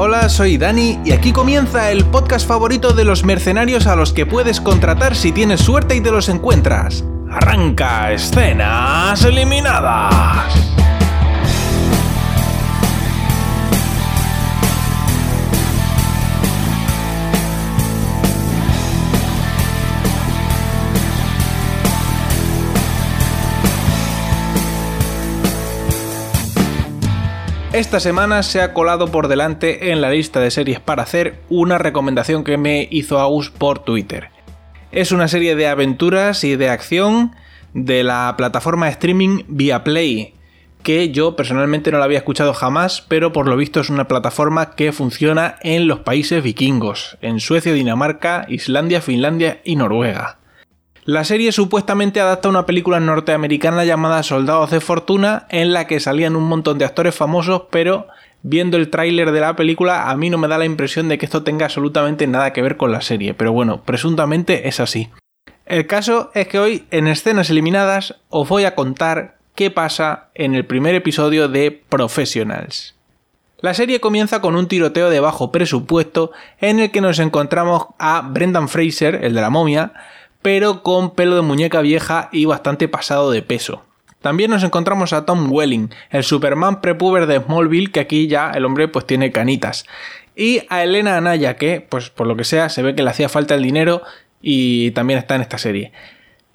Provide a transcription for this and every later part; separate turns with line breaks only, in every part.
Hola, soy Dani y aquí comienza el podcast favorito de los mercenarios a los que puedes contratar si tienes suerte y te los encuentras. Arranca escenas eliminadas. Esta semana se ha colado por delante en la lista de series para hacer una recomendación que me hizo Agus por Twitter. Es una serie de aventuras y de acción de la plataforma de streaming Viaplay, que yo personalmente no la había escuchado jamás, pero por lo visto es una plataforma que funciona en los países vikingos, en Suecia, Dinamarca, Islandia, Finlandia y Noruega. La serie supuestamente adapta una película norteamericana llamada Soldados de Fortuna, en la que salían un montón de actores famosos, pero viendo el tráiler de la película a mí no me da la impresión de que esto tenga absolutamente nada que ver con la serie, pero bueno, presuntamente es así. El caso es que hoy en escenas eliminadas os voy a contar qué pasa en el primer episodio de Professionals. La serie comienza con un tiroteo de bajo presupuesto en el que nos encontramos a Brendan Fraser, el de la momia, pero con pelo de muñeca vieja y bastante pasado de peso. También nos encontramos a Tom Welling, el Superman prepuber de Smallville, que aquí ya el hombre pues tiene canitas. Y a Elena Anaya, que pues por lo que sea se ve que le hacía falta el dinero y también está en esta serie.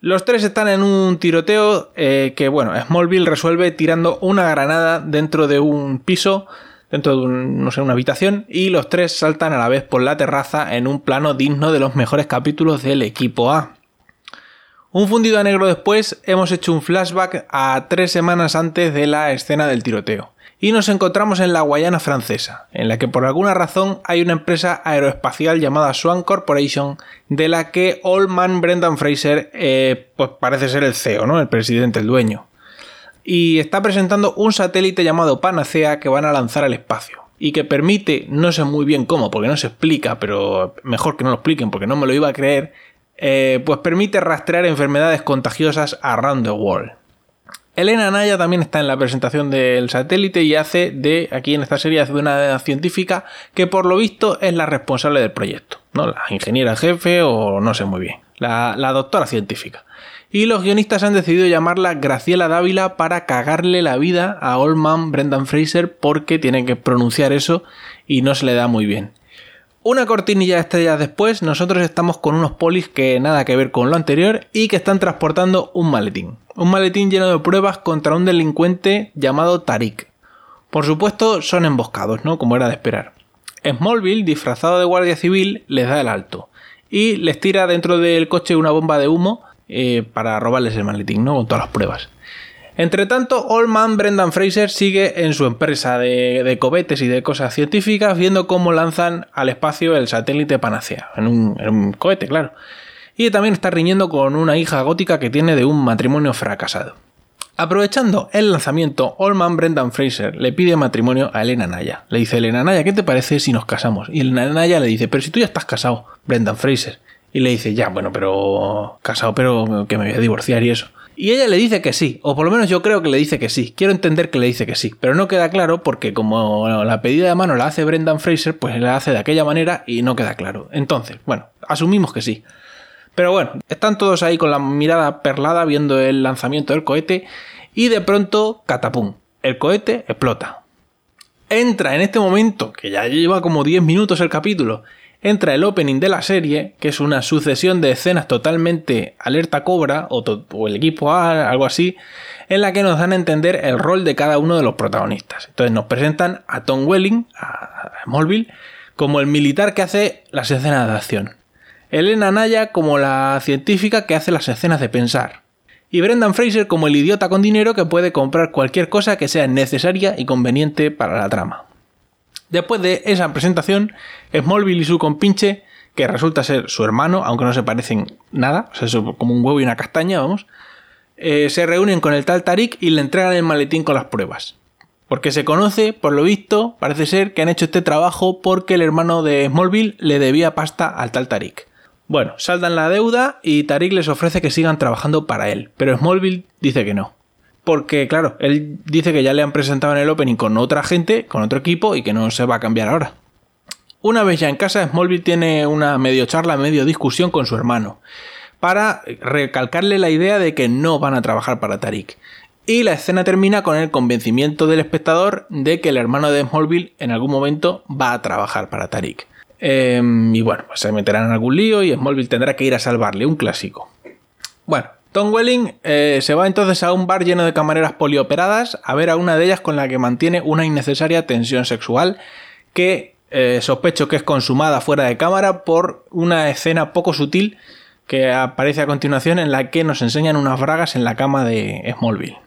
Los tres están en un tiroteo eh, que, bueno, Smallville resuelve tirando una granada dentro de un piso, dentro de no sé, una habitación, y los tres saltan a la vez por la terraza en un plano digno de los mejores capítulos del equipo A. Un fundido a negro después, hemos hecho un flashback a tres semanas antes de la escena del tiroteo. Y nos encontramos en la Guayana francesa, en la que por alguna razón hay una empresa aeroespacial llamada Swan Corporation, de la que Old Man Brendan Fraser eh, pues parece ser el CEO, ¿no? El presidente, el dueño. Y está presentando un satélite llamado Panacea que van a lanzar al espacio. Y que permite, no sé muy bien cómo, porque no se explica, pero mejor que no lo expliquen porque no me lo iba a creer, eh, pues permite rastrear enfermedades contagiosas around the world. Elena Naya también está en la presentación del satélite y hace de, aquí en esta serie, hace de una científica que por lo visto es la responsable del proyecto, ¿no? La ingeniera jefe o no sé muy bien, la, la doctora científica. Y los guionistas han decidido llamarla Graciela Dávila para cagarle la vida a Old Man Brendan Fraser porque tiene que pronunciar eso y no se le da muy bien. Una cortinilla de estrellas después, nosotros estamos con unos polis que nada que ver con lo anterior y que están transportando un maletín. Un maletín lleno de pruebas contra un delincuente llamado Tarik. Por supuesto, son emboscados, ¿no? Como era de esperar. Smallville, disfrazado de guardia civil, les da el alto y les tira dentro del coche una bomba de humo eh, para robarles el maletín, ¿no? Con todas las pruebas. Entre tanto, Old Man Brendan Fraser sigue en su empresa de, cohetes y de cosas científicas viendo cómo lanzan al espacio el satélite Panacea, en un, cohete, claro. Y también está riñendo con una hija gótica que tiene de un matrimonio fracasado. Aprovechando el lanzamiento, Old Man Brendan Fraser le pide matrimonio a Elena Naya. Le dice, Elena Naya, ¿qué te parece si nos casamos? Y Elena Naya le dice, pero si tú ya estás casado, Brendan Fraser. Y le dice, ya, bueno, pero casado, pero que me voy a divorciar y eso. Y ella le dice que sí, o por lo menos yo creo que le dice que sí. Quiero entender que le dice que sí, pero no queda claro porque como la pedida de mano la hace Brendan Fraser, pues la hace de aquella manera y no queda claro. Entonces, bueno, asumimos que sí. Pero bueno, están todos ahí con la mirada perlada viendo el lanzamiento del cohete y de pronto, catapum, el cohete explota. Entra en este momento, que ya lleva como 10 minutos el capítulo, entra el opening de la serie, que es una sucesión de escenas totalmente alerta cobra o, el equipo A, algo así, en la que nos dan a entender el rol de cada uno de los protagonistas. Entonces nos presentan a Tom Welling, a Smallville, como el militar que hace las escenas de acción. Elena Naya como la científica que hace las escenas de pensar. Y Brendan Fraser como el idiota con dinero que puede comprar cualquier cosa que sea necesaria y conveniente para la trama. Después de esa presentación, Smallville y su compinche, que resulta ser su hermano, aunque no se parecen nada, o sea, es como un huevo y una castaña, vamos, eh, se reúnen con el tal Tarik y le entregan el maletín con las pruebas. Porque se conoce, por lo visto, parece ser que han hecho este trabajo porque el hermano de Smallville le debía pasta al tal Tarik. Bueno, saldan la deuda y Tarik les ofrece que sigan trabajando para él, pero Smallville dice que no porque claro, él dice que ya le han presentado en el opening con otra gente, con otro equipo y que no se va a cambiar ahora. Una vez ya en casa, Smallville tiene una medio charla, medio discusión con su hermano, para recalcarle la idea de que no van a trabajar para Tariq. Y la escena termina con el convencimiento del espectador de que el hermano de Smallville en algún momento va a trabajar para Tariq. Em, y bueno, pues se meterán en algún lío y Smallville tendrá que ir a salvarle, un clásico. Bueno, Tom Welling eh, se va entonces a un bar lleno de camareras polioperadas a ver a una de ellas con la que mantiene una innecesaria tensión sexual que eh, sospecho que es consumada fuera de cámara por una escena poco sutil que aparece a continuación en la que nos enseñan unas bragas en la cama de Smallville.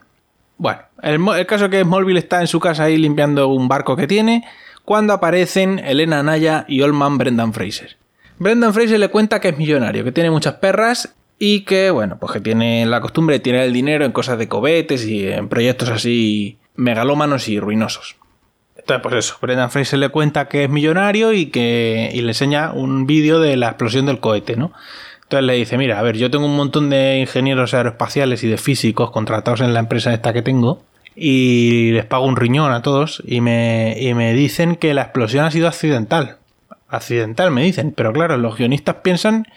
Bueno, el, caso es que Smallville está en su casa ahí limpiando un barco que tiene cuando aparecen Elena Naya y Oldman Brendan Fraser. Brendan Fraser le cuenta que es millonario, que tiene muchas perras y que, bueno, pues que tiene la costumbre de tirar el dinero en cosas de cobetes y en proyectos así megalómanos y ruinosos. Entonces, pues eso, Brendan Fraser le cuenta que es millonario y que y le enseña un vídeo de la explosión del cohete, ¿no? Entonces le dice, mira, a ver, yo tengo un montón de ingenieros aeroespaciales y de físicos contratados en la empresa esta que tengo y les pago un riñón a todos y me, y me dicen que la explosión ha sido accidental. Accidental me dicen, pero claro, los guionistas piensan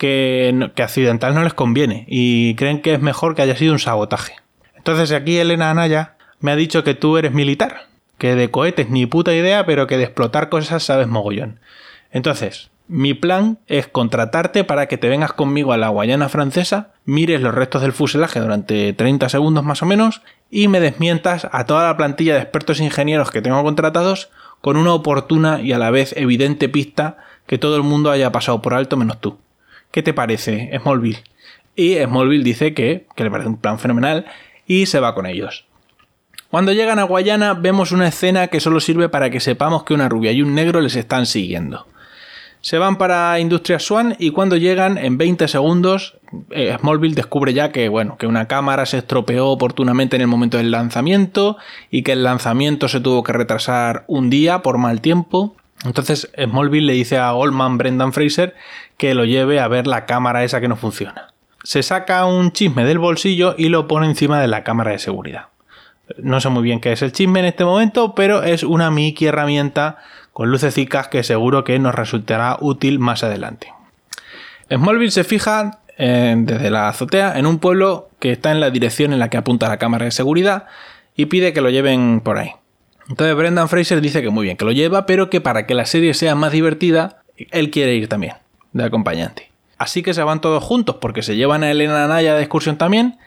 que, accidental no les conviene y creen que es mejor que haya sido un sabotaje. Entonces aquí Elena Anaya me ha dicho que tú eres militar, que de cohetes ni puta idea, pero que de explotar cosas sabes mogollón. Entonces, mi plan es contratarte para que te vengas conmigo a la Guayana francesa, mires los restos del fuselaje durante 30 segundos más o menos y me desmientas a toda la plantilla de expertos ingenieros que tengo contratados con una oportuna y a la vez evidente pista que todo el mundo haya pasado por alto menos tú. ¿Qué te parece, Smallville? Y Smallville dice que, que le parece un plan fenomenal y se va con ellos. Cuando llegan a Guayana vemos una escena que solo sirve para que sepamos que una rubia y un negro les están siguiendo. Se van para Industrias Swan y cuando llegan en 20 segundos eh, Smallville descubre ya que bueno, que una cámara se estropeó oportunamente en el momento del lanzamiento y que el lanzamiento se tuvo que retrasar un día por mal tiempo. Entonces Smallville le dice a Goldman Brendan Fraser que lo lleve a ver la cámara esa que no funciona. Se saca un chisme del bolsillo y lo pone encima de la cámara de seguridad. No sé muy bien qué es el chisme en este momento, pero es una Mickey herramienta con lucecicas que seguro que nos resultará útil más adelante. Smallville se fija eh, desde la azotea en un pueblo que está en la dirección en la que apunta la cámara de seguridad y pide que lo lleven por ahí. Entonces Brendan Fraser dice que muy bien, que lo lleva, pero que para que la serie sea más divertida, él quiere ir también, de acompañante. Así que se van todos juntos, porque se llevan a Elena Naya de excursión también,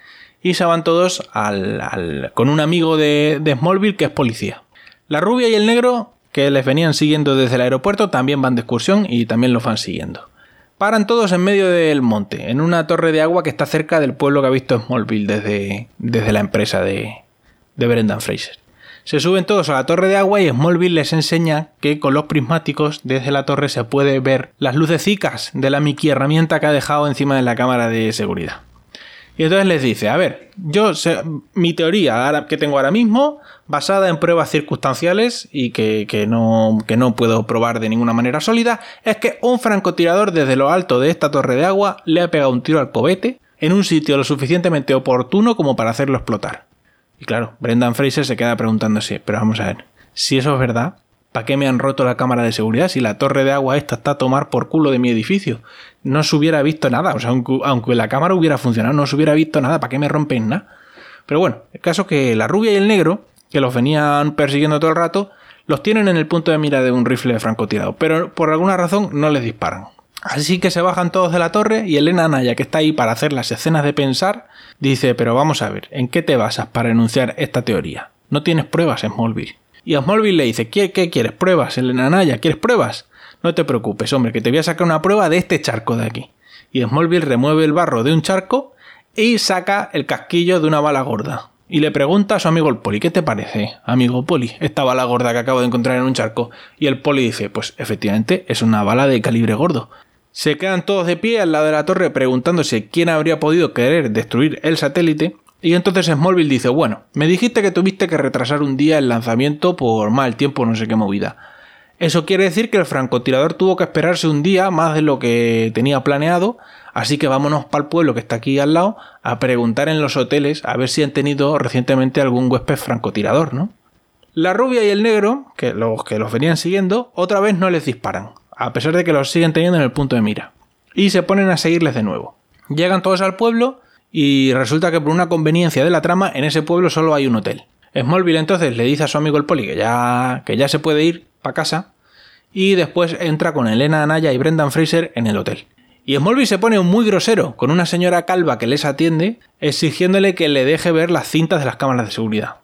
y se van todos con un amigo de, de Smallville que es policía. La rubia y el negro que les venían siguiendo desde el aeropuerto también van de excursión y también los van siguiendo. Paran todos en medio del monte, en una torre de agua que está cerca del pueblo que ha visto Smallville desde, desde la empresa de, de Brendan Fraser. Se suben todos a la torre de agua y Smallville les enseña que con los prismáticos desde la torre se puede ver las lucecicas de la Mickey herramienta que ha dejado encima de la cámara de seguridad. Y entonces les dice, a ver, yo sé, mi teoría que tengo ahora mismo, basada en pruebas circunstanciales y que, no, que no puedo probar de ninguna manera sólida, es que un francotirador desde lo alto de esta torre de agua le ha pegado un tiro al cobete en un sitio lo suficientemente oportuno como para hacerlo explotar. Y claro, Brendan Fraser se queda preguntándose, pero vamos a ver, si eso es verdad, ¿Para qué me han roto la cámara de seguridad si la torre de agua esta está a tomar por culo de mi edificio? No se hubiera visto nada. O sea, aunque, la cámara hubiera funcionado, no se hubiera visto nada. ¿Para qué me rompen nada? Pero bueno, el caso es que la rubia y el negro, que los venían persiguiendo todo el rato, los tienen en el punto de mira de un rifle de francotirado. Pero por alguna razón no les disparan. Así que se bajan todos de la torre y Elena Naya, que está ahí para hacer las escenas de pensar, dice, pero vamos a ver, ¿en qué te basas para enunciar esta teoría? No tienes pruebas Smallville. Y Smallville le dice, ¿qué, qué quieres? ¿Pruebas? Elena Naya, ¿quieres pruebas? No te preocupes, hombre, que te voy a sacar una prueba de este charco de aquí. Y Smallville remueve el barro de un charco y saca el casquillo de una bala gorda. Y le pregunta a su amigo el poli, ¿qué te parece, amigo poli, esta bala gorda que acabo de encontrar en un charco? Y el poli dice, pues efectivamente es una bala de calibre gordo. Se quedan todos de pie al lado de la torre preguntándose quién habría podido querer destruir el satélite y entonces Smallville dice, bueno, me dijiste que tuviste que retrasar un día el lanzamiento por mal tiempo, no sé qué movida. Eso quiere decir que el francotirador tuvo que esperarse un día más de lo que tenía planeado, así que vámonos para el pueblo que está aquí al lado a preguntar en los hoteles a ver si han tenido recientemente algún huésped francotirador, ¿no? La rubia y el negro, que los que los venían siguiendo, otra vez no les disparan, a pesar de que los siguen teniendo en el punto de mira. Y se ponen a seguirles de nuevo. Llegan todos al pueblo y resulta que por una conveniencia de la trama en ese pueblo solo hay un hotel. Smallville entonces le dice a su amigo el poli que ya, que ya se puede ir para casa y después entra con Elena Anaya y Brendan Fraser en el hotel. Y Smallville se pone muy grosero con una señora calva que les atiende exigiéndole que le deje ver las cintas de las cámaras de seguridad.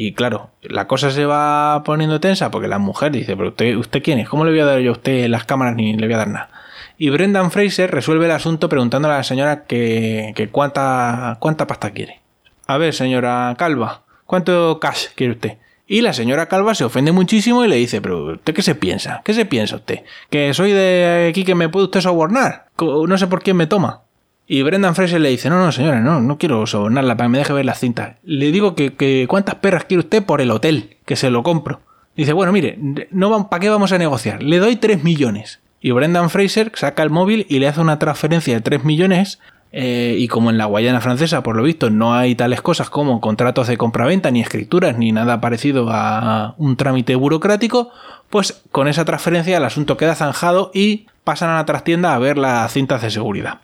Y claro, la cosa se va poniendo tensa porque la mujer dice, pero usted, ¿usted quién es? ¿Cómo le voy a dar yo a usted las cámaras ni le voy a dar nada? Y Brendan Fraser resuelve el asunto preguntándole a la señora que, cuánta, cuánta pasta quiere. A ver, señora Calva, ¿cuánto cash quiere usted? Y la señora Calva se ofende muchísimo y le dice, pero ¿usted qué se piensa? ¿Qué se piensa usted? ¿Que soy de aquí que me puede usted sobornar? No sé por quién me toma. Y Brendan Fraser le dice, no, no, señora, no, no quiero sobornarla para que me deje ver las cintas. Le digo que, que cuántas perras quiere usted por el hotel, que se lo compro. Dice, bueno, mire, no, ¿para qué vamos a negociar? Le doy 3 millones. Y Brendan Fraser saca el móvil y le hace una transferencia de 3 millones. Eh, y como en la Guayana francesa, por lo visto, no hay tales cosas como contratos de compraventa, ni escrituras, ni nada parecido a un trámite burocrático, pues con esa transferencia el asunto queda zanjado y pasan a la trastienda a ver las cintas de seguridad.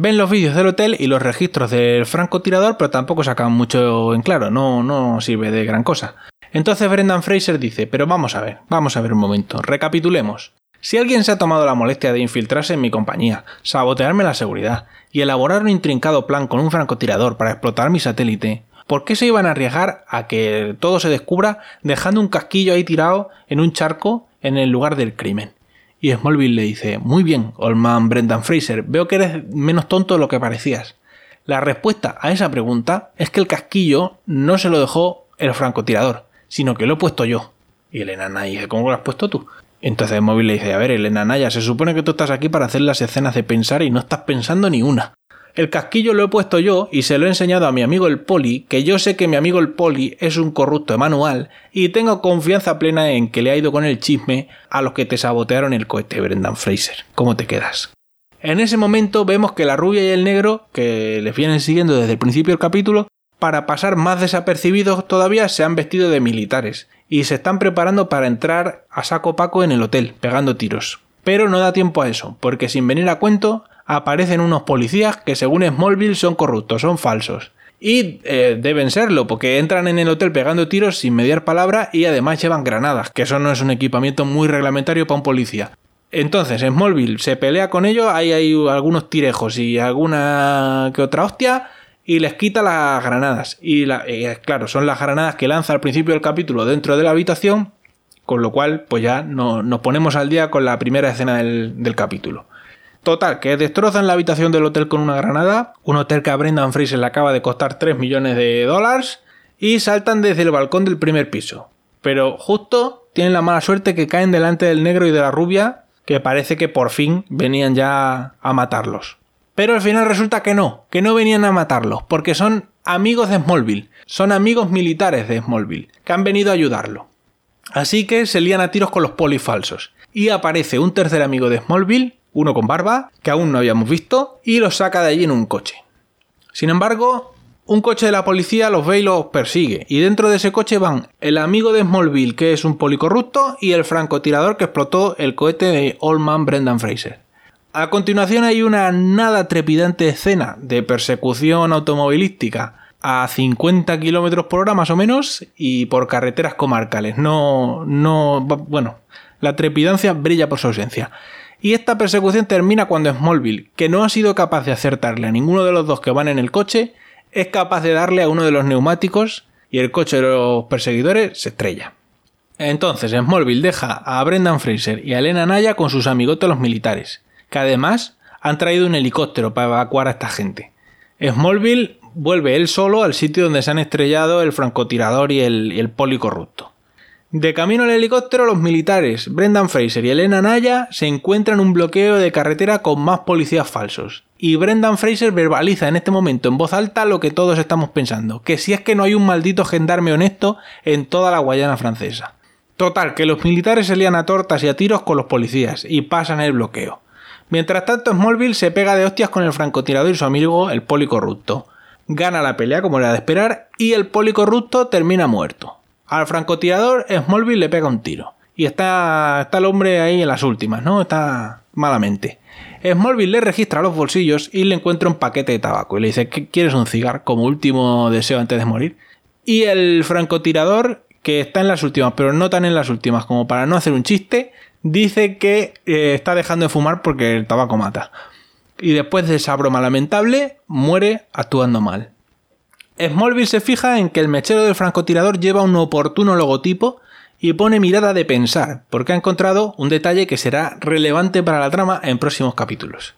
Ven los vídeos del hotel y los registros del francotirador, pero tampoco sacan mucho en claro, no, no sirve de gran cosa. Entonces Brendan Fraser dice, pero vamos a ver, vamos a ver un momento, recapitulemos. Si alguien se ha tomado la molestia de infiltrarse en mi compañía, sabotearme la seguridad y elaborar un intrincado plan con un francotirador para explotar mi satélite, ¿por qué se iban a arriesgar a que todo se descubra dejando un casquillo ahí tirado en un charco en el lugar del crimen? Y Smallville le dice, muy bien, Oldman Brendan Fraser, veo que eres menos tonto de lo que parecías. La respuesta a esa pregunta es que el casquillo no se lo dejó el francotirador, sino que lo he puesto yo. Y Elena dice, ¿cómo lo has puesto tú? Entonces el móvil le dice, a ver, Elena Naya, se supone que tú estás aquí para hacer las escenas de pensar y no estás pensando ni una. El casquillo lo he puesto yo y se lo he enseñado a mi amigo el Poli, que yo sé que mi amigo el Poli es un corrupto manual y tengo confianza plena en que le ha ido con el chisme a los que te sabotearon el cohete, Brendan Fraser. ¿Cómo te quedas? En ese momento vemos que la rubia y el negro, que les vienen siguiendo desde el principio del capítulo, para pasar más desapercibidos todavía se han vestido de militares y se están preparando para entrar a saco paco en el hotel, pegando tiros. Pero no da tiempo a eso, porque sin venir a cuento aparecen unos policías que según Smallville son corruptos, son falsos. Y eh, deben serlo, porque entran en el hotel pegando tiros sin mediar palabra y además llevan granadas, que eso no es un equipamiento muy reglamentario para un policía. Entonces, Smallville se pelea con ellos, hay, hay algunos tirejos y alguna que otra hostia, y les quita las granadas. Y eh, claro, son las granadas que lanza al principio del capítulo dentro de la habitación, con lo cual pues ya no, nos ponemos al día con la primera escena del, capítulo. Total, que destrozan la habitación del hotel con una granada, un hotel que a Brendan Fraser le acaba de costar 3 millones de dólares, y saltan desde el balcón del primer piso. Pero justo tienen la mala suerte que caen delante del negro y de la rubia, que parece que por fin venían ya a matarlos. Pero al final resulta que no, que no venían a matarlos, porque son amigos de Smallville, son amigos militares de Smallville, que han venido a ayudarlo. Así que se lían a tiros con los polifalsos. Y aparece un tercer amigo de Smallville, uno con barba, que aún no habíamos visto, y los saca de allí en un coche. Sin embargo, un coche de la policía los ve y los persigue, y dentro de ese coche van el amigo de Smallville, que es un policorrupto, y el francotirador que explotó el cohete de Old Man Brendan Fraser. A continuación hay una nada trepidante escena de persecución automovilística a 50 km por hora más o menos y por carreteras comarcales. No, no, bueno, la trepidancia brilla por su ausencia. Y esta persecución termina cuando Smallville, que no ha sido capaz de acertarle a ninguno de los dos que van en el coche, es capaz de darle a uno de los neumáticos y el coche de los perseguidores se estrella. Entonces Smallville deja a Brendan Fraser y a Elena Naya con sus amigotes los militares que además han traído un helicóptero para evacuar a esta gente. Smallville vuelve él solo al sitio donde se han estrellado el francotirador y el, y el policorrupto. De camino al helicóptero, los militares Brendan Fraser y Elena Naya se encuentran en un bloqueo de carretera con más policías falsos. Y Brendan Fraser verbaliza en este momento en voz alta lo que todos estamos pensando, que si es que no hay un maldito gendarme honesto en toda la Guayana francesa. Total, que los militares se lían a tortas y a tiros con los policías y pasan el bloqueo. Mientras tanto, Smallville se pega de hostias con el francotirador y su amigo, el policorrupto. Gana la pelea como era de esperar y el policorrupto termina muerto. Al francotirador Smallville le pega un tiro. Y está, está el hombre ahí en las últimas, ¿no? Está malamente. Smallville le registra los bolsillos y le encuentra un paquete de tabaco y le dice, ¿quieres un cigarro como último deseo antes de morir? Y el francotirador, que está en las últimas, pero no tan en las últimas como para no hacer un chiste, dice que eh, está dejando de fumar porque el tabaco mata. Y después de esa broma lamentable, muere actuando mal. Smallville se fija en que el mechero del francotirador lleva un oportuno logotipo y pone mirada de pensar, porque ha encontrado un detalle que será relevante para la trama en próximos capítulos.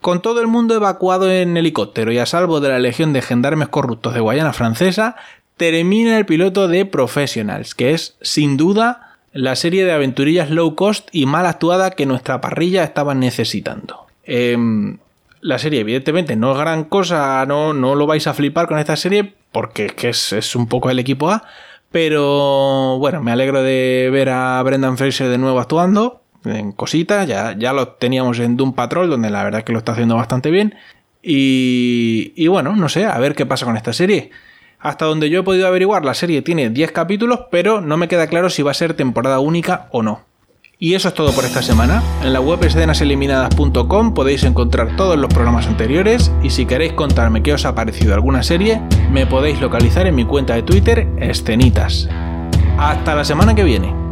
Con todo el mundo evacuado en helicóptero y a salvo de la legión de gendarmes corruptos de Guayana Francesa, termina el piloto de Professionals, que es, sin duda, la serie de aventurillas low cost y mal actuada que nuestra parrilla estaba necesitando. Em, la serie, evidentemente, no es gran cosa, no, no lo vais a flipar con esta serie, porque es, es un poco el equipo A, pero bueno, me alegro de ver a Brendan Fraser de nuevo actuando en cositas. Ya, ya lo teníamos en Doom Patrol, donde la verdad es que lo está haciendo bastante bien. Y, y bueno, no sé, a ver qué pasa con esta serie. Hasta donde yo he podido averiguar, la serie tiene 10 capítulos, pero no me queda claro si va a ser temporada única o no. Y eso es todo por esta semana. En la web escenaseliminadas.com podéis encontrar todos los programas anteriores y si queréis contarme qué os ha parecido alguna serie, me podéis localizar en mi cuenta de Twitter, escenitas. Hasta la semana que viene.